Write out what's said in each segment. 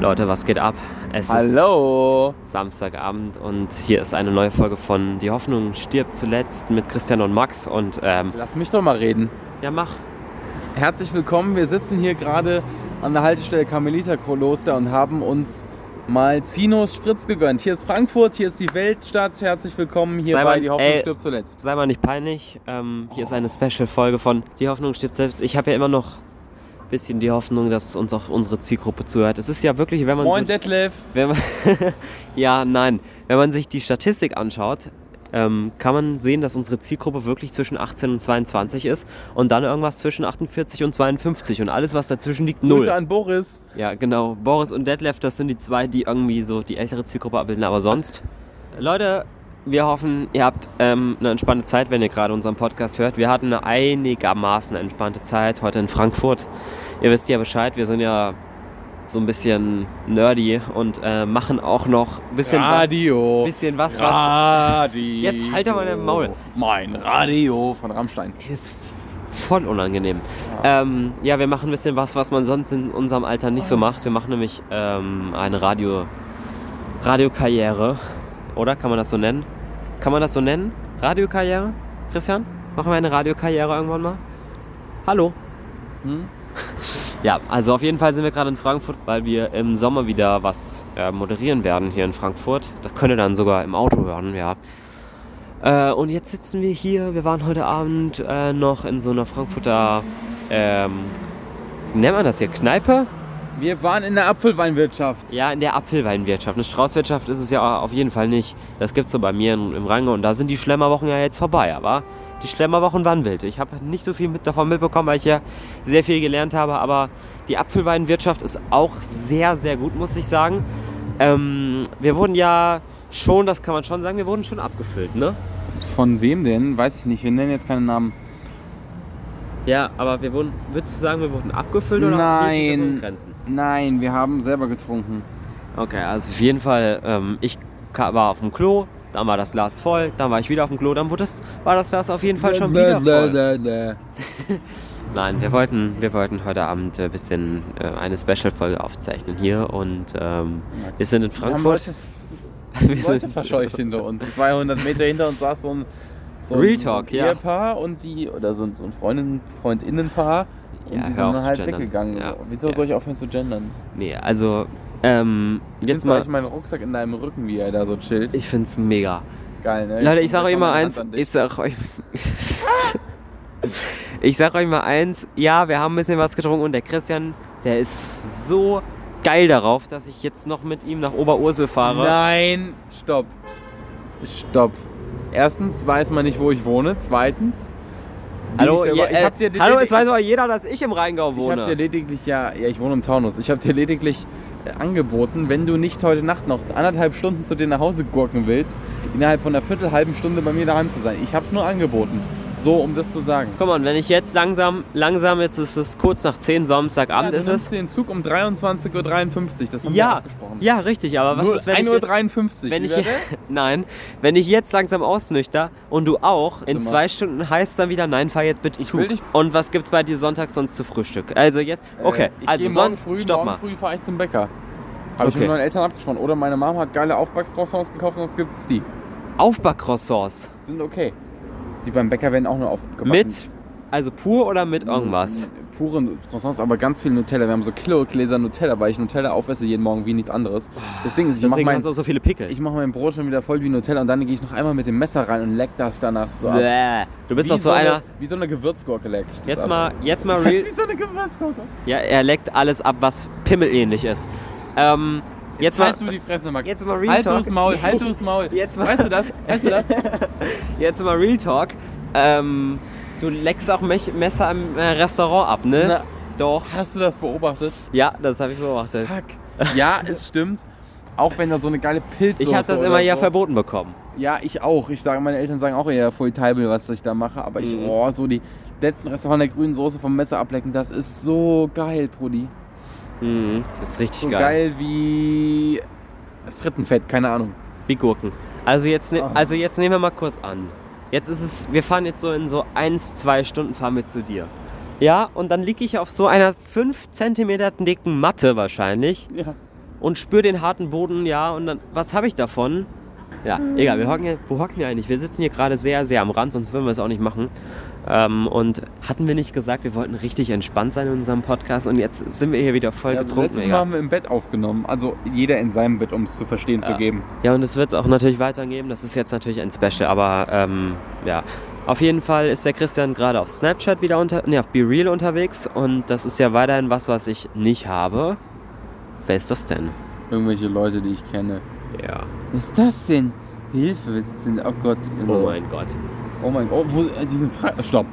Leute, was geht ab? Es Hallo. ist Samstagabend und hier ist eine neue Folge von Die Hoffnung stirbt zuletzt mit Christian und Max. Und ähm, Lass mich doch mal reden. ja, mach. Herzlich willkommen. Wir sitzen hier gerade an der Haltestelle Karmeliterkloster und haben uns mal Zinos Spritz gegönnt. Hier ist Frankfurt, hier ist die Weltstadt. Herzlich willkommen hier Sei bei mal- Die Hoffnung ey. stirbt zuletzt. Sei mal nicht peinlich. Ähm, hier ist eine Special-Folge von Die Hoffnung stirbt selbst. Ich habe ja immer noch bisschen die Hoffnung, dass uns auch unsere Zielgruppe zuhört. Es ist ja wirklich, wenn man Moin so, Detlef. wenn man ja, nein, wenn man sich die Statistik anschaut, ähm, kann man sehen, dass unsere Zielgruppe wirklich zwischen 18 und 22 ist und dann irgendwas zwischen 48 und 52 und alles, was dazwischen liegt, null. Grüße an Boris. Ja, genau. Boris und Detlef, das sind die zwei, die irgendwie so die ältere Zielgruppe abbilden. Aber sonst, Leute, wir hoffen, ihr habt ähm, eine entspannte Zeit, wenn ihr gerade unseren Podcast hört. Wir hatten eine einigermaßen entspannte Zeit heute in Frankfurt. Ihr wisst ja Bescheid, wir sind ja so ein bisschen nerdy und äh, machen auch noch ein bisschen, was, Radio. bisschen was, was Radio. Jetzt halt doch mal dein Maul. Mein Radio von Rammstein. Ey, das ist voll unangenehm. Ja. Ähm, ja, wir machen ein bisschen was, was man sonst in unserem Alter nicht so macht. Wir machen nämlich ähm, eine Radio, Radiokarriere. Oder kann man das so nennen? Kann man das so nennen? Radiokarriere? Christian? Machen wir eine Radiokarriere irgendwann mal? Hallo? Hm? Ja, also auf jeden Fall sind wir gerade in Frankfurt, weil wir im Sommer wieder was äh, moderieren werden hier in Frankfurt. Das könnt ihr dann sogar im Auto hören, ja. Äh, und jetzt sitzen wir hier. Wir waren heute Abend äh, noch in so einer Frankfurter, ähm, wie nennt man das hier? Kneipe? Wir waren in der Apfelweinwirtschaft. Ja, in der Apfelweinwirtschaft. Eine Straußwirtschaft ist es ja auf jeden Fall nicht. Das gibt's so bei mir im Rheingau und da sind die Schlemmerwochen ja jetzt vorbei, aber die Schlemmerwochen waren wild. Ich habe nicht so viel mit, davon mitbekommen, weil ich ja sehr viel gelernt habe, aber die Apfelweinwirtschaft ist auch sehr, sehr gut, muss ich sagen. Ähm, wir wurden ja schon, das kann man schon sagen, wir wurden schon abgefüllt, ne? Von wem denn? Weiß ich nicht. Wir nennen jetzt keinen Namen. Ja, aber wir wurden, würdest du sagen, wir wurden abgefüllt oder Nein. in Grenzen? Nein, wir haben selber getrunken. Okay, also auf jeden Fall, ähm, ich war auf dem Klo, dann war das Glas voll, dann war ich wieder auf dem Klo, dann wurde das, war das Glas auf jeden Fall schon wieder voll. Nein, wir wollten, wir wollten heute Abend ein bisschen äh, eine Special-Folge aufzeichnen hier und ähm, wir sind in Wir haben Frankfurt. Leute, Wir Leute sind, verscheucht hinter uns. 200 Meter hinter uns saß so ein, so Real Talk, ja. Ehepaar und die, oder so ein, so ein Freundin, Freundinnenpaar. Und Ja, die sind zu halt weggegangen. Ja. So. Wieso Ja. soll ich aufhören zu gendern? nee, also ähm, jetzt Jetzt mal, ich meinen Rucksack in deinem Rücken, wie er da so chillt. ich find's mega. Geil, ne? Leute, ich guck sag euch mal eins, ich sag euch. ich sag euch mal eins, ja, wir haben ein bisschen was getrunken und der Christian, der ist so geil darauf, dass ich jetzt noch mit ihm nach Oberursel fahre. Nein, stopp. Stopp. Erstens weiß man nicht, wo ich wohne. Zweitens. Hallo, ich, je, ich äh, hallo, es weiß aber jeder, dass ich im Rheingau Ich wohne. habe dir lediglich ja, ja, ich wohne im Taunus. Ich habe dir lediglich äh, angeboten, wenn du nicht heute Nacht noch anderthalb Stunden zu dir nach Hause gurken willst, innerhalb von einer viertelhalben Stunde bei mir daheim zu sein. Ich habe es nur angeboten. So, um das zu sagen. Guck mal, wenn ich jetzt langsam, langsam, jetzt ist es kurz nach 10, Samstagabend ja, ist du es. nimmst den Zug um 23.53 Uhr. Das haben wir Ja, abgesprochen. ja, richtig, aber was Nur ist, wenn ich jetzt, 1.53 Uhr. wenn Wie ich, nein, wenn ich jetzt langsam ausnüchter und du auch, in zwei Stunden heißt es dann wieder, nein, fahr jetzt bitte Ich zu. will dich- Und was gibt's bei dir sonntags sonst zu Frühstück? Also jetzt, okay, Äh, ich also morgen früh, stopp morgen mal. früh fahre ich zum Bäcker. Habe ich Okay. mit meinen Eltern abgesprochen. Oder meine Mom hat geile Aufbackcroissants gekauft, sonst gibt es die. Aufbackcroissants. Sind okay. Die beim Bäcker werden auch nur aufgebacken. Mit, also pur oder mit irgendwas? Pure Croissants, aber ganz viel Nutella. Wir haben so Kilogläser Nutella, weil ich Nutella aufesse jeden Morgen wie nichts anderes. Das Ding ist, ich mache mein, so viele Pickel. ich mach mein Brot schon wieder voll wie Nutella und dann gehe ich noch einmal mit dem Messer rein und leck das danach so ab. Bäh. Du bist wie doch so eine, einer. Wie so eine Gewürzgurke leck ich das Jetzt ab. mal, jetzt mal Das real. ist wie so eine Gewürzgurke. Ja, er leckt alles ab, was pimmelähnlich ist. Ähm, jetzt mal, halt du die Fresse, Max. jetzt mal Real halt Talk. du's Maul, halt du's Maul. Jetzt mal- weißt du das? Weißt du das? jetzt mal Real Talk. Ähm, du leckst auch Messer im äh, Restaurant ab, ne? Na. Doch. Hast du das beobachtet? Ja, das habe ich beobachtet. Fuck. Ja, es stimmt. Auch wenn da so eine geile Pilzsoße Ich habe das immer ja so. verboten bekommen. Ja, ich auch. Ich sage, meine Eltern sagen auch eher voll Teibel, was ich da mache. Aber ich, Mhm. oh, so die letzten Reste von der grünen Soße vom Messer ablecken, das ist so geil, Brudi. Mhm, das ist richtig So geil. geil. wie Frittenfett, keine Ahnung. Wie Gurken. Also jetzt, ne Ah. also jetzt nehmen wir mal kurz an. Jetzt ist es, wir fahren jetzt so in so 1, 2 Stunden fahren wir zu dir. Ja, und dann liege ich auf so einer 5 cm dicken Matte wahrscheinlich. Ja. und spüre den harten Boden, ja, und dann, was habe ich davon? Ja, egal, wir hocken hier, wo hocken wir eigentlich? Wir sitzen hier gerade sehr, sehr am Rand, sonst würden wir es auch nicht machen. Ähm, und hatten wir nicht gesagt, wir wollten richtig entspannt sein in unserem Podcast und jetzt sind wir hier wieder voll Ja, getrunken. letztes Mal haben wir im Bett aufgenommen. Also jeder in seinem Bett, um es zu verstehen zu geben. Ja, und es wird es auch natürlich weitergeben. Das ist jetzt natürlich ein Special, aber ähm, ja. Auf jeden Fall ist der Christian gerade auf Snapchat wieder unter, nee, auf Be Real unterwegs und das ist ja weiterhin was, was ich nicht habe. Wer ist das denn? Irgendwelche Leute, die ich kenne. Ja. Was ist das denn? Hilfe, wir sitzen. Oh Gott. Oh mein Gott. Oh mein Gott. Wo, äh, die sind frei. Stopp.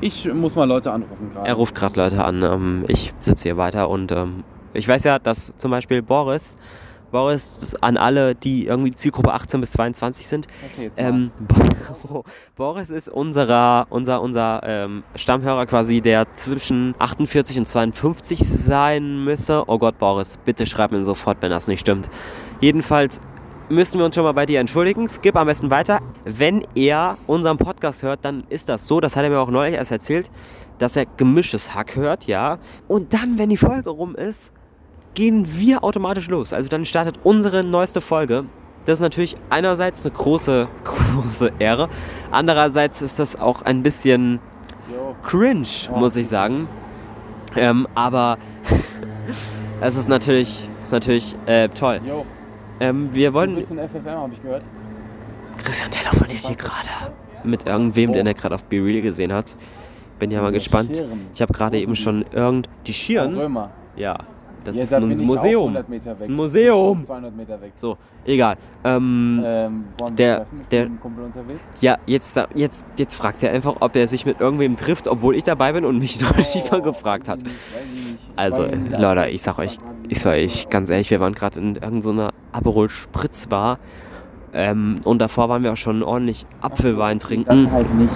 Ich muss mal Leute anrufen gerade. Er ruft gerade Leute an. Ähm, ich sitze hier weiter und ähm, ich weiß ja, dass zum Beispiel Boris, Boris an alle, die irgendwie Zielgruppe 18 bis 22 sind, Okay. Ähm, Bo- Boris ist unserer, unser, unser ähm, Stammhörer quasi, der zwischen 48 und 52 sein müsse. Oh Gott, Boris, bitte schreib mir sofort, wenn das nicht stimmt. Jedenfalls müssen wir uns schon mal bei dir entschuldigen. Skip am besten weiter. Wenn er unseren Podcast hört, dann ist das so, das hat er mir auch neulich erst erzählt, dass er gemischtes Hack hört, ja. Und dann, wenn die Folge rum ist, gehen wir automatisch los. Also dann startet unsere neueste Folge. Das ist natürlich einerseits eine große, große Ehre. Andererseits ist das auch ein bisschen cringe, muss ich sagen. Ähm, aber es ist natürlich, ist natürlich äh, toll. Ähm, wir Du wollen. bist in FFM, habe ich gehört. Christian telefoniert hier gerade mit irgendwem, den er gerade auf Be Real gesehen hat. Bin ja mal gespannt. Schirren. Ich habe gerade eben schon irgend die die? Schirn. Römer. Ja, das ja, ist da ein Museum. 100 Meter weg. Das ist ein Museum. 200 Meter weg. So, egal. Ähm, Ähm, Der- der-. Ja, jetzt, jetzt, jetzt fragt er einfach, ob er sich mit irgendwem trifft, obwohl ich dabei bin und mich noch nicht mal gefragt hat. Also, Leute, ich sag euch, ich sag euch ganz ehrlich, wir waren gerade in irgendeiner Aperol Spritz Bar ähm, und davor waren wir auch schon ordentlich Apfelwein Dann trinken. halt nicht.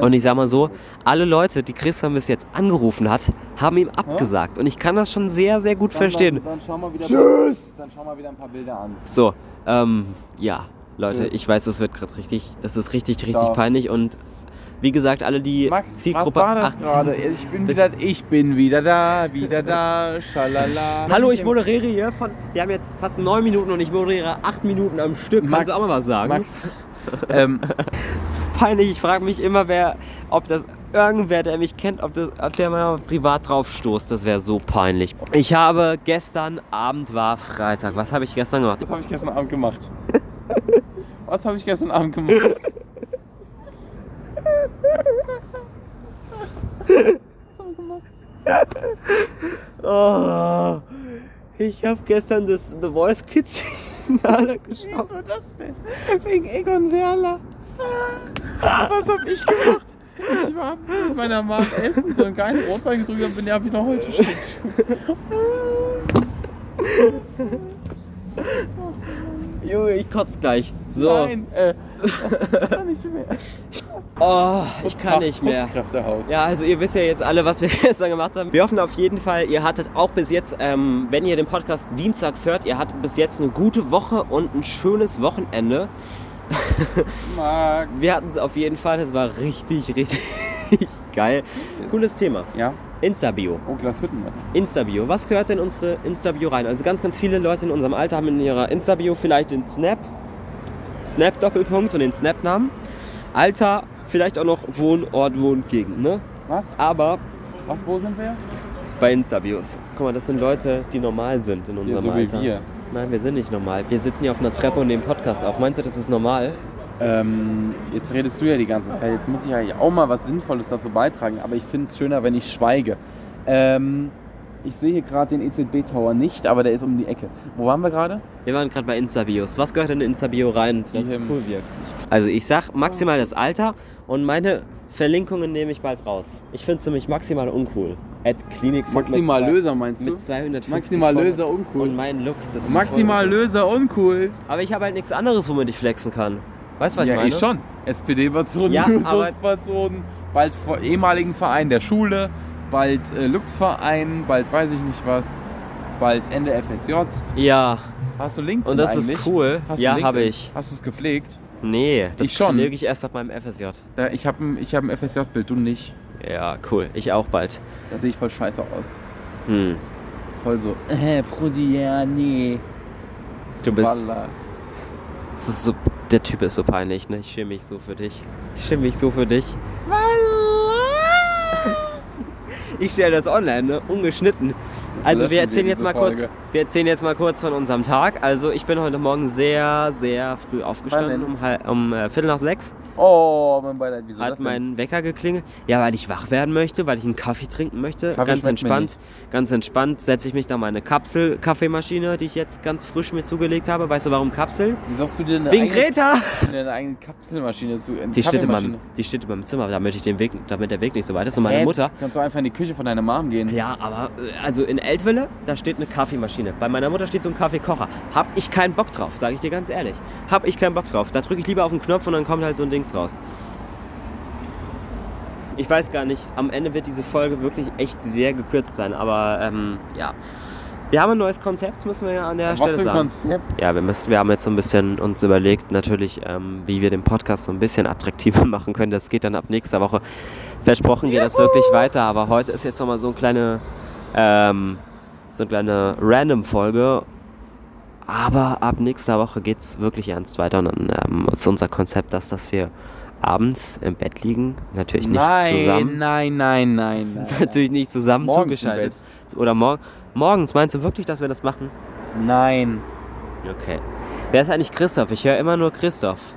Und ich sag mal so, alle Leute, die Christian bis jetzt angerufen hat, haben ihm abgesagt. Und ich kann das schon sehr, sehr gut Dann- verstehen. Dann, dann. Tschüss! Dann schau mal wieder ein paar Bilder an. So, ähm, ja, Leute, Tschüss. ich weiß, das wird gerade richtig, das ist richtig, richtig Ciao. peinlich und wie gesagt, alle die Max, Zielgruppe was war das 18 gerade? Ich bin wieder, ich bin wieder da, wieder da, schalala. Hallo, ich moderiere hier von. Wir haben jetzt fast neun Minuten und ich moderiere acht Minuten am Stück. Max, Kannst du auch mal was sagen? Max, ähm, Das ist peinlich. Ich frage mich immer, wer, ob das irgendwer, der mich kennt, ob, das, ob der mal privat drauf stoßt. Das wäre so peinlich. Ich habe gestern Abend war Freitag. Was habe ich gestern gemacht? was habe ich gestern Abend gemacht? Was habe ich gestern Abend gemacht? Oh, ich habe gestern das The Voice Kids Finale geschaut. Wieso das denn? Wegen Egon Werler. Was habe ich gemacht? Ich war mit meiner Mom essen, so einen geilen Rotwein getrunken und bin ja wieder heute stehen. Junge, ich kotze gleich. So. Nein, äh, kann nicht mehr. Oh, ich kann nicht mehr. Ja, also ihr wisst ja jetzt alle, was wir gestern gemacht haben. Wir hoffen auf jeden Fall, ihr hattet auch bis jetzt, ähm, wenn ihr den Podcast dienstags hört, ihr hattet bis jetzt eine gute Woche und ein schönes Wochenende. Max. Wir hatten es auf jeden Fall, es war richtig, richtig geil. Cooles Thema. Ja? Insta-Bio. Oh, Glas Hüttenmann. Insta-Bio. Was gehört denn unsere Insta-Bio rein? Also ganz, ganz viele Leute in unserem Alter haben in ihrer Insta-Bio vielleicht den Snap, Snap-Doppelpunkt und den Snap-Namen. Alter, vielleicht auch noch Wohnort, Wohngegend, ne? Was? Aber Was, wo sind wir? bei Insta-Bios. Guck mal, das sind Leute, die normal sind in Ja, unserem so wie Alter. wir. Nein, wir sind nicht normal. Wir sitzen hier auf einer Treppe und nehmen Podcast auf. Meinst du, das ist normal? Ähm, jetzt redest du ja die ganze Zeit. Jetzt muss ich ja auch mal was Sinnvolles dazu beitragen. Aber ich finde es schöner, wenn ich schweige. Ähm, ich sehe hier gerade den EZB-Tower nicht, aber der ist um die Ecke. Wo waren wir gerade? Wir waren gerade bei Insta-Bios. Was gehört in Insta-Bio rein, dass es cool wirkt? Also ich sag maximal das Alter und meine Verlinkungen nehme ich bald raus. Ich finde es nämlich maximal uncool. At Klinik Maximal zwei- Löser meinst du? mit 250 Maximal Folgen. Löser uncool. Und mein Lux, das ist Maximal voll- Löser uncool. Aber ich habe halt nichts anderes, womit ich flexen kann. Weißt du, was ja, ich meine? ich schon. SPD-Patron, Ja, Jusos-Patron, bald vor ehemaligen Verein der Schule, bald äh, Lux-Verein, bald weiß ich nicht was, bald Ende FSJ. Ja, Hast du LinkedIn und das eigentlich? ist cool. Hast du ja, habe ich. Hast du es gepflegt? Nee, das Ich schon. pflege ich erst ab meinem FSJ. Da, ich habe ein, ich hab ein FSJ-Bild, du nicht. Ja, cool. Ich auch bald. Da sehe ich voll scheiße aus. Hm. Voll so, äh, Brudi, ja, nee. Du bist. Walla. Das ist so, der Typ ist so peinlich, ne? Ich schäme mich so für dich. Ich schäme mich so für dich. Ich stelle das online, ne? Ungeschnitten. Das Also wir erzählen jetzt mal kurz. Folge. Wir erzählen jetzt mal kurz von unserem Tag. Also ich bin heute Morgen sehr, sehr früh aufgestanden, um, um äh, Viertel nach sechs. Oh, mein Beileid, wieso hat das denn? mein Wecker geklingelt. Ja, weil ich wach werden möchte, weil ich einen Kaffee trinken möchte. Kaffee ganz schmeckt mir entspannt. Ganz entspannt setze ich mich da meine Kapsel-Kaffeemaschine, die ich jetzt ganz frisch mir zugelegt habe. Weißt du warum Kapsel? Wie sagst du dir eine Wegen eigene, Greta! deine eigene Kapselmaschine zu? eine Die steht, in meinem, die steht in meinem Zimmer, damit, ich den Weg, damit der Weg nicht so weit ist. Und meine Hä? Mutter. Kannst du einfach in die Küche von deiner Mom gehen? Ja, aber äh, also in Eltville, da steht eine Kaffeemaschine. Bei meiner Mutter steht so ein Kaffeekocher. Hab ich keinen Bock drauf, sage ich dir ganz ehrlich. Hab ich keinen Bock drauf. Da drücke ich lieber auf den Knopf und dann kommt halt so ein Dings raus. Ich weiß gar nicht, am Ende wird diese Folge wirklich echt sehr gekürzt sein, aber ähm, ja. Wir haben ein neues Konzept, müssen wir ja an der Was Stelle für ein sagen. Konzept? Ja, wir, müssen, wir haben jetzt so ein bisschen uns überlegt, natürlich, ähm, wie wir den Podcast so ein bisschen attraktiver machen können. Das geht dann ab nächster Woche. Versprochen geht das wirklich weiter, aber heute ist jetzt nochmal so eine kleine, ähm, so eine kleine Random-Folge. Aber ab nächster Woche geht es wirklich ernst weiter und dann ähm, ist unser Konzept das, dass wir abends im Bett liegen, natürlich nicht nein, zusammen. nein, nein, nein, nein. Natürlich nicht zusammen Morgens zugeschaltet. Oder mor morgens, meinst du wirklich, dass wir das machen? Nein. Okay. Wer ist eigentlich Christoph? Ich höre immer nur Christoph.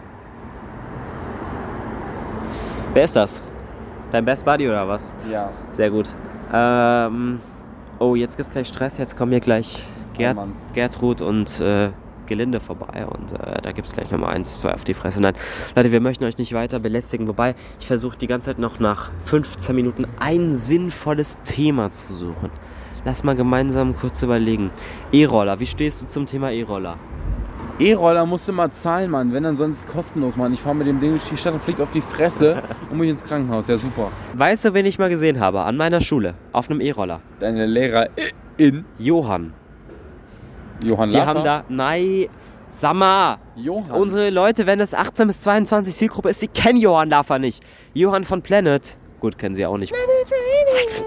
Wer ist das? Dein Best Buddy oder was? Ja. Sehr gut. Ähm, oh, jetzt gibt's gleich Stress. Jetzt kommen hier gleich Gerd. Gertrud und äh, Gelinde vorbei. Und äh, da gibt's gleich nochmal eins, zwei auf die Fresse. Nein, Leute, wir möchten euch nicht weiter belästigen. Wobei, ich versuche die ganze Zeit noch nach 15 Minuten ein sinnvolles Thema zu suchen. Lass mal gemeinsam kurz überlegen. E-Roller, wie stehst du zum Thema E-Roller? E-Roller musst du mal zahlen, Mann. Wenn dann sonst kostenlos, Mann. Ich fahre mit dem Ding durch die Stadt und fliege auf die Fresse und muss ins Krankenhaus. Ja, super. Weißt du, wen ich mal gesehen habe? An meiner Schule. Auf einem E-Roller. Deine Lehrerin Johann. Johann Die Laffer. haben da. Nein. Sag mal. Johann. Unsere Leute, wenn es 18 bis 22 Zielgruppe ist, sie kennen Johann Laffer nicht. Johann von Planet. Gut, kennen sie auch nicht. Sag's.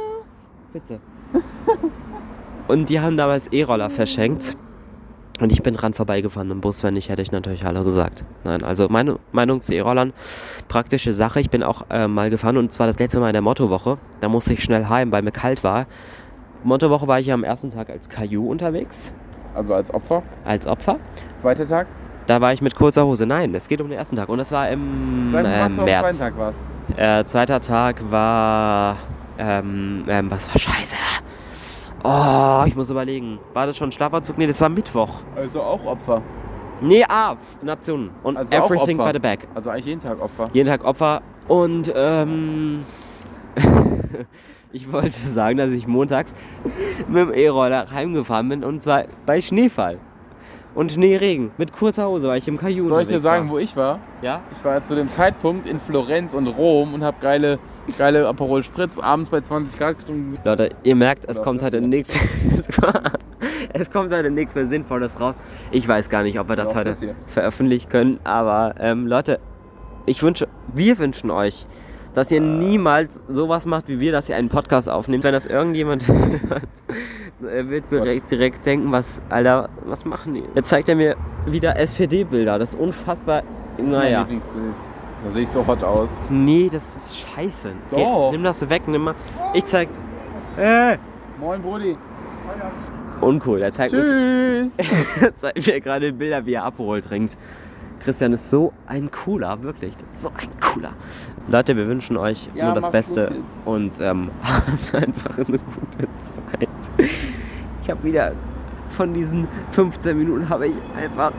Bitte. Und die haben damals E-Roller verschenkt. Und ich bin dran vorbeigefahren im Bus, wenn nicht, hätte ich natürlich Hallo gesagt. Nein, also meine Meinung zu E-Rollern, praktische Sache. Ich bin auch äh, mal gefahren und zwar das letzte Mal in der Mottowoche. Da musste ich schnell heim, weil mir kalt war. Mottowoche war ich ja am ersten Tag als Caillou unterwegs, Also als Opfer. als Opfer. Zweiter Tag. Da war ich mit kurzer Hose. Nein, es geht um den ersten Tag. Und das war im Zweiter äh, März. Tag warst. Äh, zweiter Tag war. Ähm, ähm, was war scheiße? Oh, ich muss überlegen. War das schon Schlafanzug? Nee, das war Mittwoch. Also auch Opfer. Nee, ah, Nationen. Und Also Everything by the Back. Also eigentlich jeden Tag Opfer. Jeden Tag Opfer. Und ähm, ich wollte sagen, dass ich montags mit dem E-Roller heimgefahren bin und zwar bei Schneefall. Und Schneeregen. Mit kurzer Hose, weil ich im Kajun Soll ich dir sagen, war. wo ich war? Ja? Ich war zu dem Zeitpunkt in Florenz und Rom und habe geile, geile Aperol Spritz abends bei 20 Grad getrunken. Leute, ihr merkt, es Oder kommt heute hier. nichts. es kommt heute nichts mehr Sinnvolles raus. Ich weiß gar nicht, ob wir das auch heute das veröffentlichen können, aber ähm, Leute, ich wünsche, wir wünschen euch, dass ihr niemals sowas macht wie wir, dass ihr einen Podcast aufnehmt. Wenn das irgendjemand hört, er wird direkt, direkt denken, was, Alter, was machen die? Jetzt zeigt er mir wieder SPD-Bilder. Das ist unfassbar. Naja. Lieblingsbild. Da sehe ich so hot aus. Nee, das ist scheiße. Geh, Doch. nimm das weg, nimm mal. Ich zeig. Äh, Moin, Brudi. uncool. Er zeigt mir Tschüss. zeigt mir gerade Bilder, wie er Aperol trinkt. Christian ist so ein cooler, wirklich. So ein cooler. Leute, wir wünschen euch Ja, nur das Beste und ähm, habt einfach eine gute Zeit. Ich habe wieder von diesen 15 Minuten habe ich einfach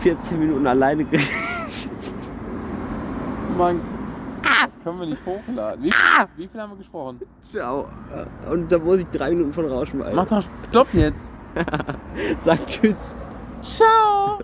14 Minuten alleine geredet. Mann, das können wir nicht hochladen. Wie, wie viel haben wir gesprochen? Ciao. Und da muss ich drei Minuten von rausschmeißen. Mach doch Stopp jetzt. Sag Tschüss. Ciao.